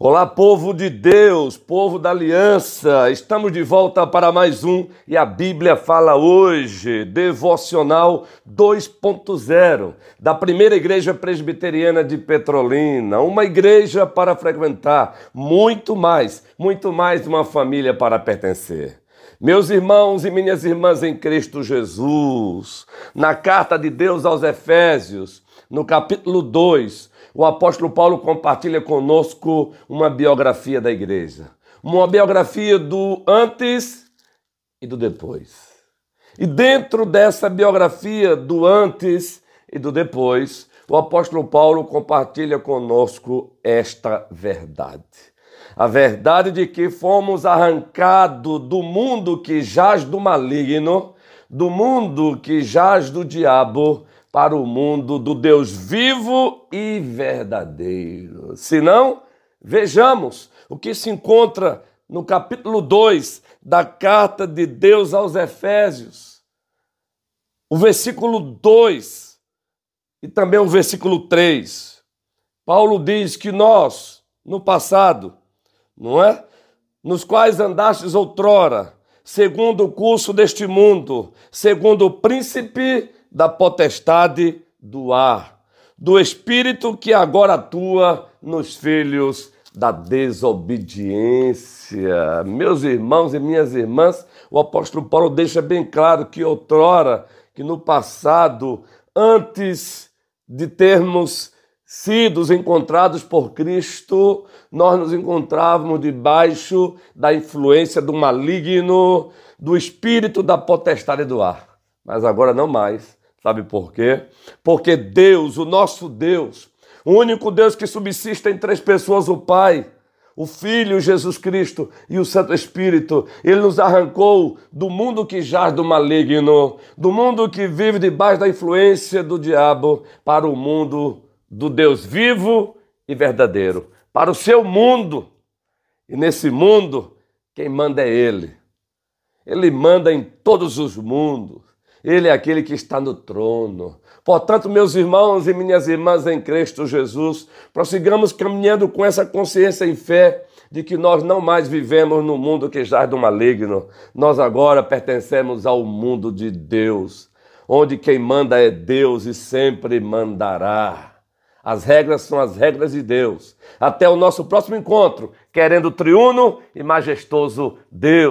Olá, povo de Deus, povo da aliança, estamos de volta para mais um e a Bíblia fala hoje, Devocional 2.0, da primeira igreja presbiteriana de Petrolina, uma igreja para frequentar, muito mais, muito mais uma família para pertencer. Meus irmãos e minhas irmãs em Cristo Jesus, na carta de Deus aos Efésios, no capítulo 2, o apóstolo Paulo compartilha conosco uma biografia da igreja. Uma biografia do antes e do depois. E dentro dessa biografia do antes e do depois, o apóstolo Paulo compartilha conosco esta verdade. A verdade de que fomos arrancados do mundo que jaz do maligno, do mundo que jaz do diabo, para o mundo do Deus vivo e verdadeiro. Se não, vejamos o que se encontra no capítulo 2 da carta de Deus aos Efésios. O versículo 2 e também o versículo 3. Paulo diz que nós, no passado, não é? Nos quais andastes outrora, segundo o curso deste mundo, segundo o príncipe da potestade do ar, do espírito que agora atua nos filhos da desobediência. Meus irmãos e minhas irmãs, o apóstolo Paulo deixa bem claro que outrora, que no passado, antes de termos sido encontrados por Cristo, nós nos encontrávamos debaixo da influência do maligno, do espírito da potestade do ar. Mas agora não mais. Sabe por quê? Porque Deus, o nosso Deus, o único Deus que subsiste em três pessoas, o Pai, o Filho Jesus Cristo e o Santo Espírito, ele nos arrancou do mundo que jaz do maligno, do mundo que vive debaixo da influência do diabo, para o mundo do Deus vivo e verdadeiro, para o seu mundo. E nesse mundo, quem manda é Ele. Ele manda em todos os mundos. Ele é aquele que está no trono. Portanto, meus irmãos e minhas irmãs em Cristo Jesus, prossigamos caminhando com essa consciência em fé de que nós não mais vivemos no mundo que jaz do maligno. Nós agora pertencemos ao mundo de Deus, onde quem manda é Deus e sempre mandará. As regras são as regras de Deus. Até o nosso próximo encontro, querendo triuno e majestoso Deus.